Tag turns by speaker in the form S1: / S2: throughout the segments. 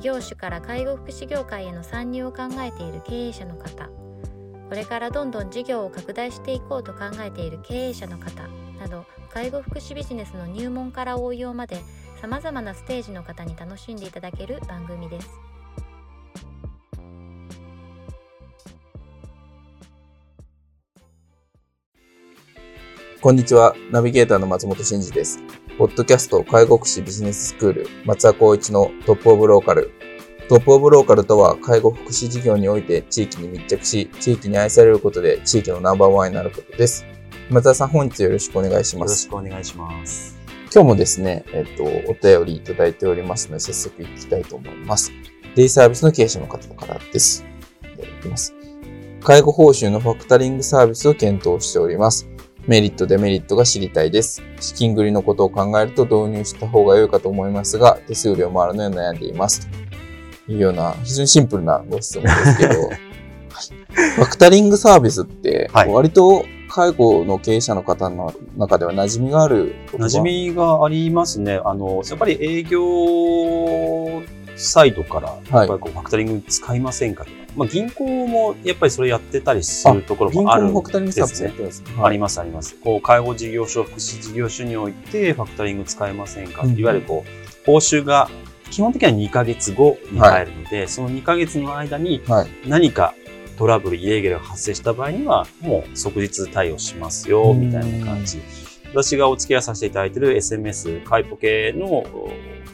S1: 異業種から介護福祉業界への参入を考えている経営者の方これからどんどん事業を拡大していこうと考えている経営者の方など介護福祉ビジネスの入門から応用までさまざまなステージの方に楽しんでいただける番組です。
S2: こんにちは。ナビゲーターの松本慎二です。ポッドキャスト介護福祉ビジネススクール松田光一のトップオブローカル。トップオブローカルとは介護福祉事業において地域に密着し、地域に愛されることで地域のナンバーワンになることです。松田さん、本日よろしくお願いします。
S3: よろしくお願いします。
S2: 今日もですね、えっと、お便りいただいておりますので、早速いきたいと思います。デイサービスの経営者の方からです。でいきます。介護報酬のファクタリングサービスを検討しております。メリット、デメリットが知りたいです。資金繰りのことを考えると導入した方が良いかと思いますが、手数料もあるので悩んでいます。というような、非常にシンプルなご質問ですけど、は いファクタリングサービスって、
S3: はい
S2: 割と介護の経営者の方の中では馴染みがある
S3: 馴染みがありますね。あの、やっぱり営業サイトから、やっぱりこうファクタリング使いませんかとか、まあ銀行もやっぱりそれやってたりするところ
S2: 銀
S3: もあるん
S2: 行もファクタリングサービス
S3: ですね
S2: やって。ますね。
S3: ありますあります。こう介護事業所、福祉事業所においてファクタリング使えませんか、
S2: うん
S3: いわゆるこう報酬が基本的には2ヶ月後に入るので、その2ヶ月の間に
S2: はい。
S3: 何かトラブル、イレギュラーが発生した場合には、もう即日対応しますよ、みたいな感じ。私がお付き合いさせていただいている SMS、カイポ系の、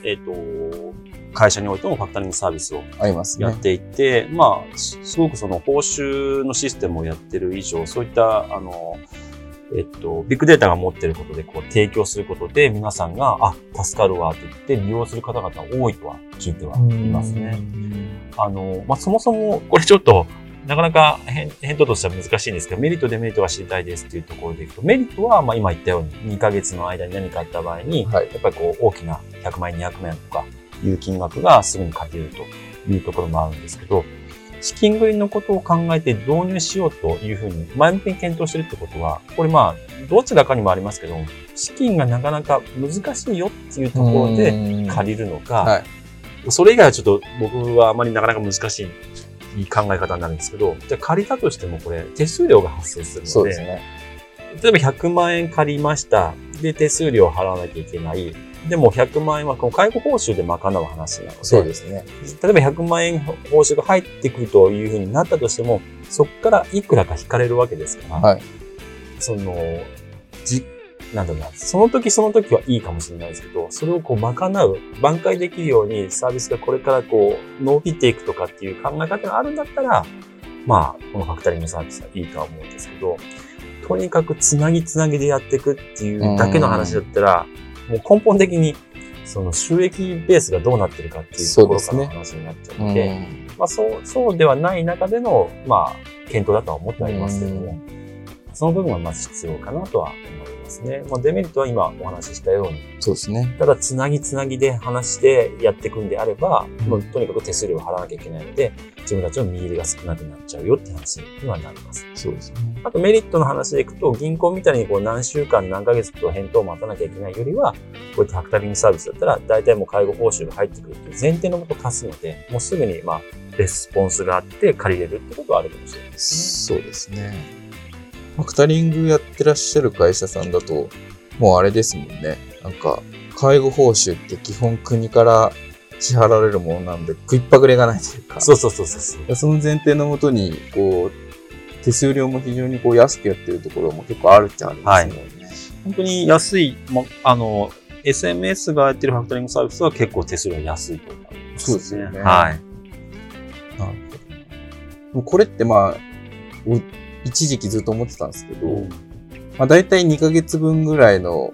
S3: えっ、と、会社においてもファクタリングサービスを。やっていて、まあ、すすごくその報酬のシステムをやってる以上、そういった、あの、えっと、ビッグデータが持ってることで、こう、提供することで、皆さんが、あ、助かるわ、と言って利用する方々多いとは聞いてはいますね。あの、まあ、そもそも、これちょっと、なかなか返返答としては難しいんですが、メリット、デメリットが知りたいですっていうところでいくと、メリットは、まあ、今言ったように、2ヶ月の間に何かあった場合に、
S2: はい。
S3: やっぱりこう、大きな100万円、200万円とかいう金額がすぐに勝てるというところもあるんですけど、資金繰りのことを考えて導入しようというふうに前向きに検討してるってことは、これまあ、どちらかにもありますけど、資金がなかなか難しいよっていうところで
S2: で
S3: 借りるのか、
S2: はい。
S3: それ以外はちょっと僕はあまりなかなか難しい考え方になるんですけど、じゃあ借りたとしてもこれ手数料が発生するので、
S2: ですね。
S3: 例えば100万円借りました。で、手数料を払わなきゃいけない。でも100万円はこの介護報酬で賄う話なので、
S2: そうですね。
S3: 例えば100万円報酬が入ってくるというふうになったとしても、そこからいくらか引かれるわけですから、
S2: はい。
S3: その、じ、なんだろうな、その時その時はいいかもしれないですけど、それをこう賄う、挽回できるようにサービスがこれからこう伸びていくとかっていう考え方があるんだったら、まあ、このファクタリングサービスはいいとは思うんですけど、とにかくつなぎつなぎでやっていくっていうだけの話だったら、もう根本的にその収益ベースがどうなってるかっていうところからの話になっちゃうので、まあそう、そうではない中での、まあ、検討だとは思ってはいますけれども、その部分はまず必要かなとは思いますね。まあ、デメリットは今お話ししたように、
S2: そうですね。
S3: ただつなぎつなぎで話してやっていくんであれば、もうとにかく手数料を払わなきゃいけないので、自分たちの見入りが少なくなっちゃうよって話にはなります。
S2: そうですね。
S3: あとメリットの話でいくと、銀行みたいにこう何週間何ヶ月と返答を待たなきゃいけないよりは、こうやってファクタリングサービスだったら、大体もう介護報酬が入ってくるっていう前提のもと貸すので、もうすぐにまあ、レスポンスがあって借りれるってことはあるかもしれないですね。
S2: そうですね。ファクタリングやってらっしゃる会社さんだと、もうあれですもんね。なんか、介護報酬って基本国から支払われるものなんで、食いっぱぐれがないというか、
S3: そうそうそうそうそ
S2: の前提のもとに、こう、手数料も非常にこう安くやってるところも結構あるっちゃありますもんね。
S3: 本当に安い、ま、あの、SMS がやってるファクタリングサービスは結構手数料安いと思います、
S2: そうですよね
S3: はい。
S2: なるほど。これってまあ、お一時期ずっと思ってたんですけど、まあ大体2ヶ月分ぐらいの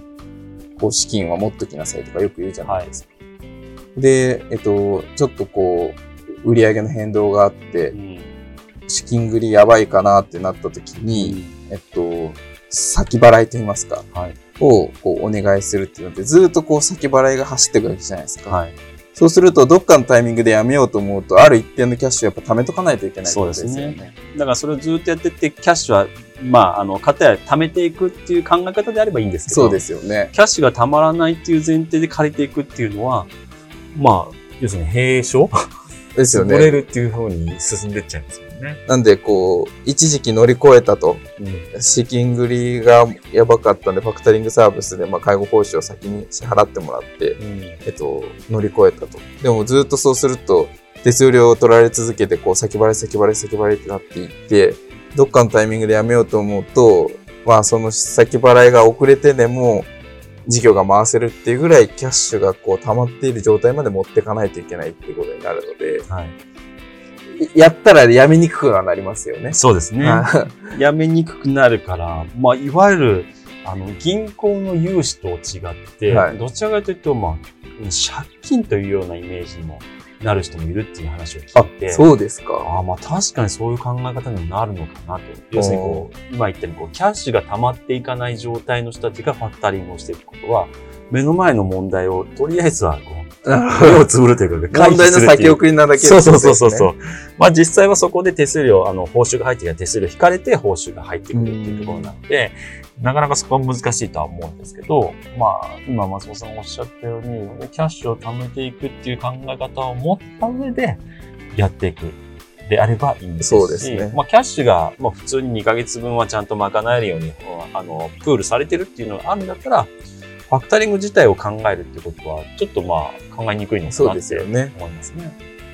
S2: こう資金は持っときなさいとかよく言うじゃないですか。で、えっと、ちょっとこう、売上の変動があって
S3: う、ん。
S2: 資金繰りやばいかなってなった時に、えっと、先払いと言いますか、
S3: はい。
S2: をこうお願いするっていうので、ずっとこう先払いが走っていくわけじゃないですか。
S3: はい。
S2: そうすると、どっかのタイミングでやめようと思うと、ある一定のキャッシュをやっぱ貯めとかないといけないってことですよ
S3: そうで
S2: ね。
S3: だからそれをずっとやってって、キャッシュは、まあ、あの、方や貯めていくっていう考え方であればいいんですけど、
S2: そうですよね。
S3: キャッシュがたまらないっていう前提で借りていくっていうのは、まあ、要するに閉所
S2: ですよ
S3: 潰れ
S2: ね。
S3: るっていう風に進んでっちゃいますよね。
S2: なんで、こう、一時期乗り越えたと、
S3: うん。
S2: 資金繰りがやばかったんで、ファクタリングサービスで、まあ、介護報酬を先に支払ってもらって、
S3: うん。
S2: えっと、乗り越えたと。でもずっとそうすると、手数料を取られ続けて、こう、先払い先払い先払いってなっていって、どっかのタイミングでやめようと思うと、まあ、その先払いが遅れてでも、事業が回せるっていうぐらいキャッシュがこう溜まっている状態まで持っていかないといけないっていうことになるので、
S3: はい。
S2: やったらやめにくくはなりますよね。
S3: そうですね。
S2: は
S3: やめにくくなるから、まあ、いわゆる、あの、銀行の融資と違って、
S2: はい
S3: どちらかというと、まあ、借金というようなイメージにもなる人もいるっていう話を聞いて、
S2: いそうですか。
S3: ああ、まあ確かにそういう考え方にもなるのかなと。要するにこう、今言ったようにこう、キャッシュが溜まっていかない状態の人たちがファクタリングをしていくことは、目の前の問題をとりあえずはこう、目をつぶるというか、
S2: 問題の先送りなだけ
S3: そうそうそうそう
S2: う。
S3: そう。まあ実際はそこで手数料、あの、報酬が入ってきたら手数料引かれて報酬が入ってくるっていうところなので、なかなかそこは難しいとは思うんですけど、まあ、今松本さんがおっしゃったように、キャッシュを貯めていくっていう考え方を持った上でやっていく。であればいいんですし、
S2: そうですね
S3: まあ、キャッシュが、まあ、普通に2ヶ月分はちゃんと賄えるように、あの、プールされてるっていうのがあるんだったら、ファクタリング自体を考えるってことは、ちょっとまあ、考えにくいのかなって
S2: すよね。
S3: 思いますね。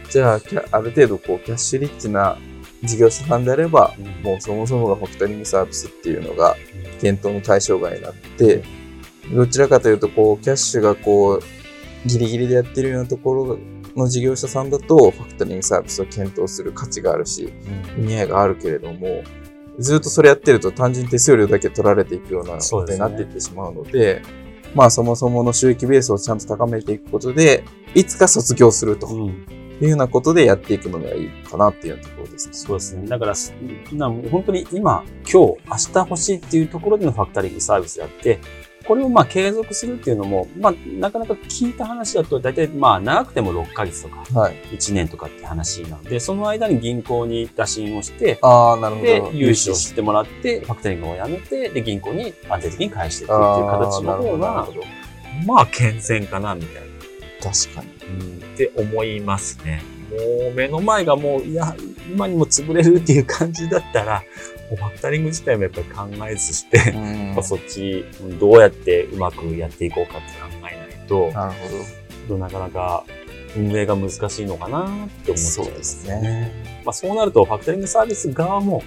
S2: じゃあ、ある程度こう、キャッシュリッチな事業者さんであれば、もうそもそもがファクタリングサービスっていうのが検討の対象外になって、どちらかというと、こう、キャッシュがこう、ギリギリでやってるようなところの事業者さんだと、ファクタリングサービスを検討する価値があるし、意味合いがあるけれども、ずっとそれやってると単純に手数料だけ取られていくようなことになっていってしまうので、まあそもそもの収益ベースをちゃんと高めていくことで、いつか卒業すると。
S3: うん
S2: いうようなことでやっていくのがいいかなっていうところですね。
S3: そうですね。だから、すな本当に今、今日、明日欲しいっていうところでのファクタリングサービスであって、これをまあ継続するっていうのも、まあなかなか聞いた話だと、大体まあ長くても6ヶ月とか
S2: はい。
S3: 1年とかって話なので、その間に銀行に打診をして、
S2: ああ、なるほ
S3: で
S2: ど。、
S3: 融資をしてもらって、ファクタリングをやめて、で、銀行に安定的に返していくっていう形の方が、
S2: ど。
S3: まあ健全かな、みたいな。
S2: 確かに。
S3: うんって思いますね。もう目の前がもう、いや、今にも潰れるっていう感じだったら、もうファクタリング自体もやっぱり考えずして、
S2: うん
S3: そっち、どうやってうまくやっていこうかって考えないと、
S2: なるほ
S3: なかなか運営が難しいのかなって思っちゃいます
S2: そうですね。
S3: まあそうなると、ファクタリングサービス側も、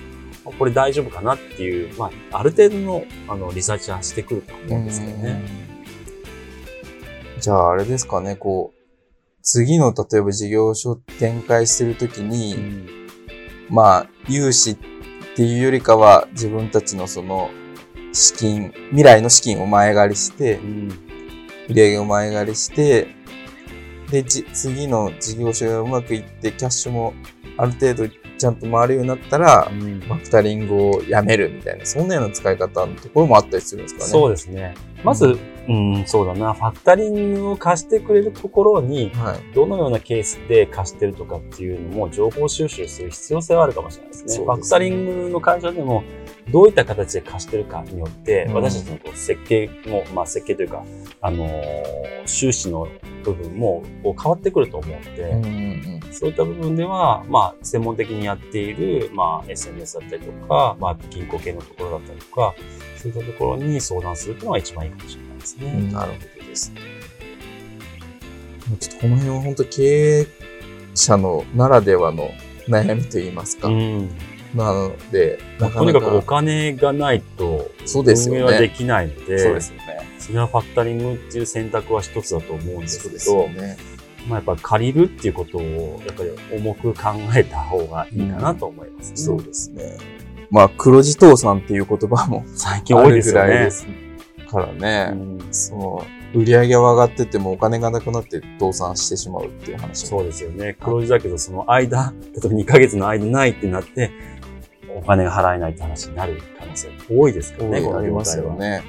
S3: まあこれ大丈夫かなっていう、まあ、ある程度のあのリサーチはしてくると思うんですけどね。
S2: じゃあ、あれですかね、こう、次の例えば事業所展開するときに、
S3: うん
S2: まあ、融資っていうよりかは、自分たちのその、資金、未来の資金を前借りして
S3: う、ん
S2: 売り上げを前借りして、で、じ次の事業所がうまくいって、キャッシュもある程度ちゃんと回るようになったら、
S3: うん
S2: ファクタリングをやめるみたいな、そんなような使い方のところもあったりするんですかね。
S3: そうですね。まず、うん、そうだな、ファクタリングを貸してくれるところに、
S2: はい。
S3: どのようなケースで貸してるとかっていうのも情報収集する必要性はあるかもしれないですね。
S2: すね
S3: ファクタリングの会社でも、どういった形で貸してるかによって、
S2: うん
S3: 私たちのこう設計も、まあ設計というか、あのー収支の部分もこう変わってくると思うので、
S2: うんうん
S3: そういった部分では、まあ、専門的にやっている、まあ、SNS だったりとか、まあ、銀行系のところだったりとか、そういったところに相談するっていうのが一番いいかもしれないですね。
S2: うん。なるほどですね。ちょっとこの辺は本当経営者のならではの悩みといいますか。
S3: うん。
S2: なので、なかな
S3: とにかくお
S2: か、
S3: 金がないと、運営はできないので、
S2: そうですよね。
S3: それはファクタリングっていう選択は一つだと思うんですけど、
S2: ね。
S3: まあやっぱ借りるっていうことを、やっぱり重く考えた方がいいかなと思いますね。
S2: そうですね。まあ、黒字倒産っていう言葉も
S3: 最近多いですよね
S2: からね。
S3: うん
S2: その、売り上げは上がっててもお金がなくなって倒産してしまうっていう話。
S3: そうですよね。黒字だけど、その間、例えば2ヶ月の間ないってなって、お金が払えないって話になる可能性多いですからね、
S2: あります。よね。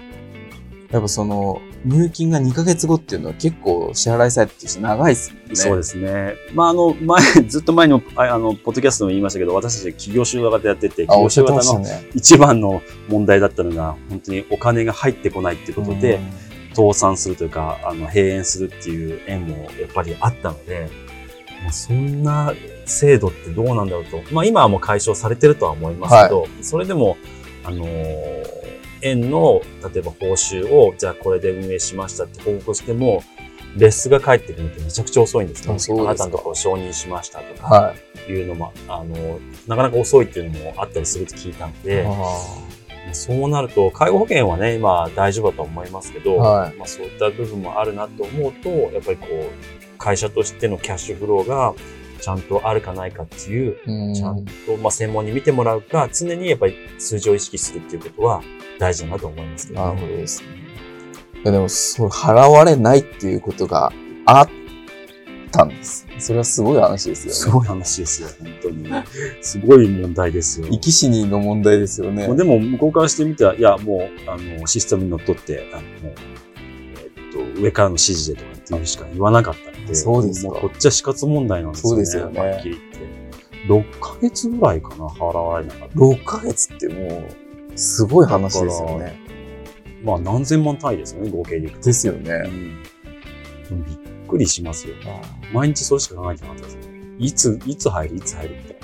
S2: やっぱその、入金が2ヶ月後っていうのは結構支払いサイトとして長いですね。
S3: そうですね。まあ、あの、前、ずっと前の、ああの、ポッドキャストでも言いましたけど、私たち企業集団型やってて、企業集型の。一番の問題だったのが、本当にお金が入ってこないっていうことで、倒産するというか、あの、閉園するっていう縁もやっぱりあったので、まあ、そんな制度ってどうなんだろうと。まあ今はもう解消されてるとは思いますけど、それでも、あのー園の、例えば報酬を、じゃあこれで運営しましたって報告しても、レスが返ってくるのってめちゃくちゃ遅いんですね。
S2: あ
S3: なたのところ承認しましたとか、
S2: は
S3: いうのも、あの、なかなか遅いっていうのもあったりするって聞いたの
S2: い。
S3: で、そうなると、介護保険はね、今大丈夫だと思いますけど、
S2: はい
S3: まあ、そういった部分もあるなと思うと、やっぱりこう、会社としてのキャッシュフローがちゃんとあるかないかっていう、
S2: うん
S3: ちゃんと、まあ、専門に見てもらうか、常にやっぱり数字を意識するっていうことは大事だなと思いますけ
S2: な
S3: どね。
S2: るほどですね。いやでも、そう、払われないっていうことがあったんです。それはすごい話ですよね。
S3: すごい話ですよ、本当に。すごい問題ですよ。
S2: 生き死にの問題ですよね。
S3: でも、向こうからしてみたら、いや、もう、あの、システムにのっとって、あの、えっと、上からの指示でとかっていうしか言わなかったんで、
S2: そうです
S3: こっちは死活問題なんですよね。
S2: そうですよね
S3: はっきり言って。6ヶ月ぐらいかな、払われなかった。
S2: 6ヶ月ってもう、すごい話ですよね。
S3: まあ、何千万単位ですよね、合計でいくと。
S2: ですよ
S3: う
S2: ね。
S3: ん。でもびっくりしますよ。毎日それしか考えてなかったです。いつ、いつ入る、いつ入るみたいな。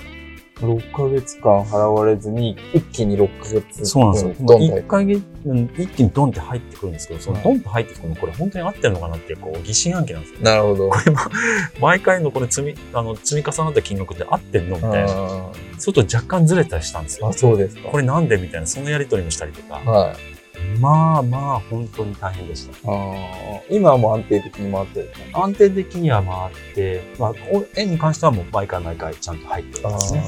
S2: 6ヶ月間払われずに、一気に6ヶ月
S3: そうなんですよ。
S2: どんどん
S3: 一気にドンって入ってくるんですけど、その
S2: はい
S3: ドンと入ってくるの、これ本当に合ってるのかなって、こう、疑心暗鬼なんですよ。
S2: なるほど。
S3: これも、毎回のこれ積み、あの、積み重なった金額って合ってんのみたいな。
S2: あ
S3: そうすると若干ずれたりしたんですよ
S2: ーあ、。そうですか。
S3: これなんでみたいな、そのやりとりもしたりとか。
S2: はい。
S3: まあまあ、本当に大変でした。
S2: あー今はもう安定的に回ってる。
S3: 安定的には回って、まあ、お円に関してはもう毎回毎回ちゃんと入ってるんですね。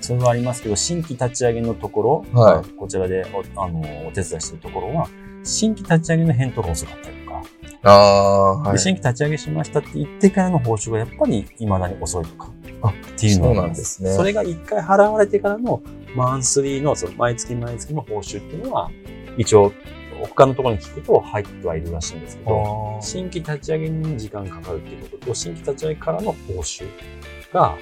S3: それはありますけど、新規立ち上げのところ、
S2: はい
S3: こちらでおあのお手伝いしてるところは、新規立ち上げの返答が遅かったりとか、
S2: ああ、はい。
S3: で新規立ち上げしましたって言ってからの報酬がやっぱり未だに遅いとか、
S2: あ
S3: っていうの
S2: なんですね
S3: それが一回払われてからのマンスリーの、その毎月毎月の報酬っていうのは、一応、他のところに聞くと入ってはいるらしいんですけど、新規立ち上げに時間かかるっていうことと、新規立ち上げからの報酬が、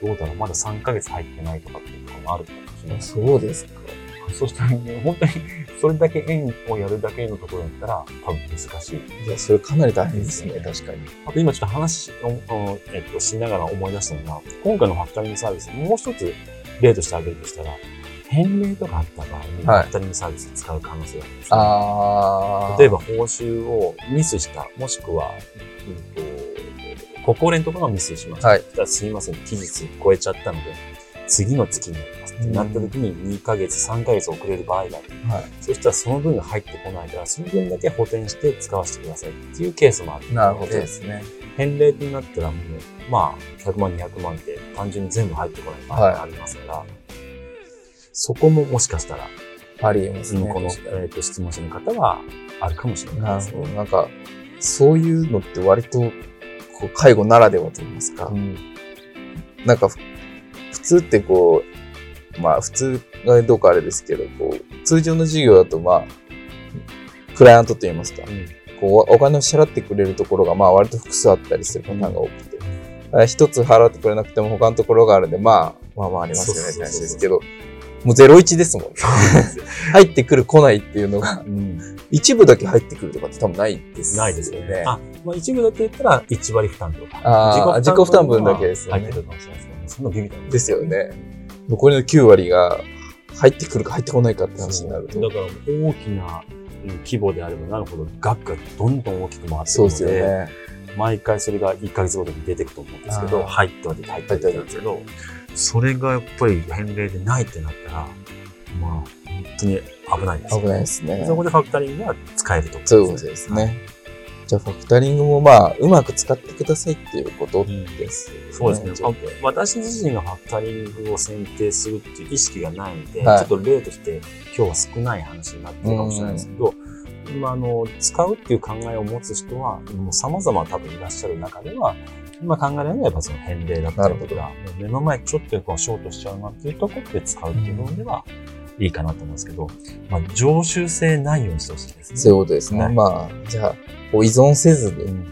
S3: どうだろう、まだ3ヶ月入ってないとかっていうのもあるかもしれないです。
S2: そうですか。
S3: そしたら、ね、本当に、それだけ円をやるだけのところだったら、多分難しい。
S2: いや、それかなり大変ですね、確かに。
S3: あと今ちょっと話を、うんえっと、しながら思い出したのが、今回のファクタリングサービス、もう一つ例として挙げるとしたら、返礼とかあった場合に、フ
S2: はい
S3: ァクタリングサービス使う可能性があるんですね。
S2: ああ。
S3: 例えば報酬をミスした、もしくは、うんと、ご高齢のところがミスしました。
S2: はい
S3: すいません、期日超えちゃったので、次の月になりますってなった時に2ヶ月、3ヶ月遅れる場合がある。
S2: はい。
S3: そしたらその分が入ってこないから、その分だけ補填して使わせてくださいっていうケースもある。
S2: なるほどですね。
S3: 返礼になったらもう、まあ、100万、200万って単純に全部入ってこない場合がありますから、そこももしかしたら、
S2: ありえますね。
S3: この、えー、と質問者の方はあるかもしれない。ですね。
S2: なんか、そういうのって割と、こう、介護ならではと言いますか。
S3: うん。
S2: なんかふ、普通ってこう、まあ普通がどうかあれですけど、こう、通常の事業だとまあ、クライアントと言いますか、こう、お金を支払ってくれるところがまあ割と複数あったりするパターンが多くて、あ一つ払ってくれなくても他のところがあるんで、まあ、まあまあありますよねって話ですけど、もう01ですもんね。入ってくる来ないっていうのが、
S3: うん
S2: 一部だけ入ってくるとかって多分ないです
S3: ないですよね。あ、まあ一部だけ言ったら1割負担とか。
S2: あー自己負担分だけですよね
S3: 入ってるかもしれないですけどね。そんなビビたん
S2: ですよね。残りの9割が入ってくるか入ってこないかって話になると。
S3: だから大きなうん規模であればなるほど額がどんどん大きく回って
S2: そうで
S3: くるので、
S2: すよね。
S3: 毎回それが1ヶ月ごとに出てくと思うんですけど、入っては出て、入っては出てなんですけど、それがやっぱり返礼でないってなったら、まあ、本当に危ないですよ
S2: 危ないですね。
S3: そこでファクタリングが使えると思
S2: そういうことですね。じゃあ、ファクタリングもまあ、うまく使ってくださいっていうことですよね。
S3: そうですね。私自身がファクタリングを選定するっていう意識がないので、
S2: はい
S3: ちょっと例として今日は少ない話になってるかもしれないですけど、フまあ、あの、使うっていう考えを持つ人は、もう様々多分いらっしゃる中では、今考えられるのはやっぱその返礼だったりとか、目の前ちょっとこうショートしちゃうなっていうところで使うっていう部分では、いいかなと思うんですけど、まあ、常習性ないようにしてほしいですね。
S2: そういうことですね。
S3: はい
S2: まあ、じゃあ、こう依存せずに、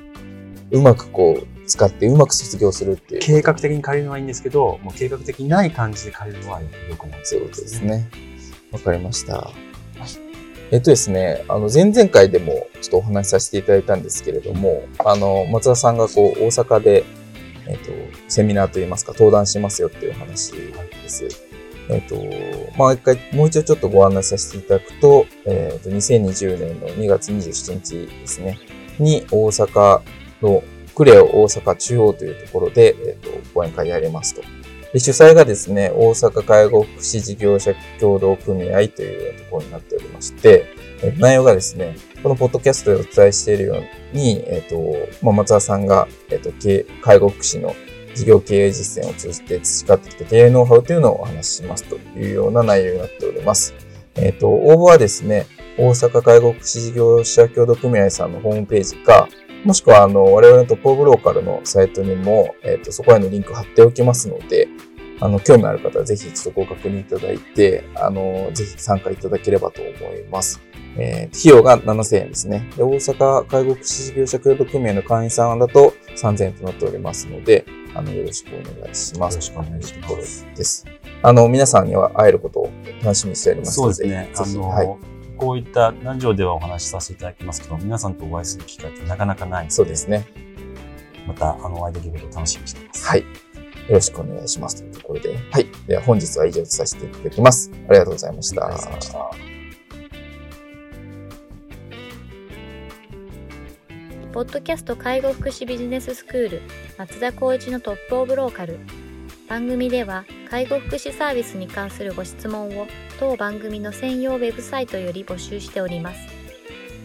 S3: う
S2: まくこう、使ってうまく卒業するっていう。
S3: 計画的に借りるのはいいんですけど、もう計画的にない感じで借りるのは良くない
S2: そういうことです。ね。わかりました。えっとですね、あの、前々回でもちょっとお話しさせていただいたんですけれども、あの、松田さんがこう、大阪で、えっと、セミナーといいますか、登壇しますよっていう話です。えっと、まあ、一回、もう一度ちょっとご案内させていただくと、えっと、2020年の2月27日ですね、に大阪のクレオ大阪中央というところで、えっと、講演会やりますと。で主催がですね、大阪介護福祉事業者協同組合というところになっておりまして、内容がですね、このポッドキャストでお伝えしているように、えっ、と、まあ、松田さんが、えっ、と、介護福祉の事業経営実践を通じて培ってきた経営ノウハウというのをお話ししますというような内容になっております。えっ、と、応募はですね、大阪介護福祉事業者協同組合さんのホームページか、もしくは、あの、我々のトップブローカルのサイトにも、えっ、と、そこへのリンク貼っておきますので、あの、興味ある方はぜひ一度ご確認いただいて、あの、ぜひ参加いただければと思います。えー費用が7000円ですね。で、大阪介護福祉事業者協同組合の会員さんだと3000円となっておりますので、あの、よろしくお願いします。
S3: よろしくお願いします
S2: です。あの、皆さんには会えることを楽しみにしておりますので、
S3: そうですね。あの、
S2: はい。
S3: こういったラジオではお話しさせていただきますけど、皆さんとお会いする機会ってなかなかないので、
S2: そうですね。
S3: また、あの、お会いできることを楽しみにしています。
S2: はい。よろしくお願いします。というところで。はい。では本日は以上とさせていただきます。ありがとうございました。
S3: ありがとうございました。
S1: ポッドキャスト介護福祉ビジネススクール松田光一のトップオブローカル番組では介護福祉サービスに関するご質問を当番組の専用ウェブサイトより募集しております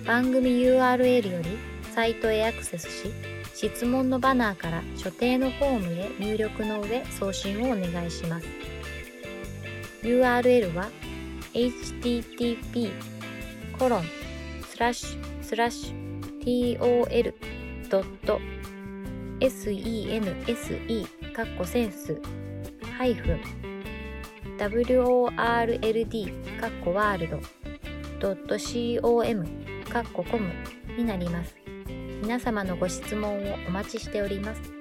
S1: 番組 URL よりサイトへアクセスし質問のバナーから所定のフォームへ入力の上送信をお願いします URL は http コロンスラッシュスラッシュ tol.sense かっこセンスハイフン world かっこワールド .com かっこコムになります。皆様のご質問をお待ちしております。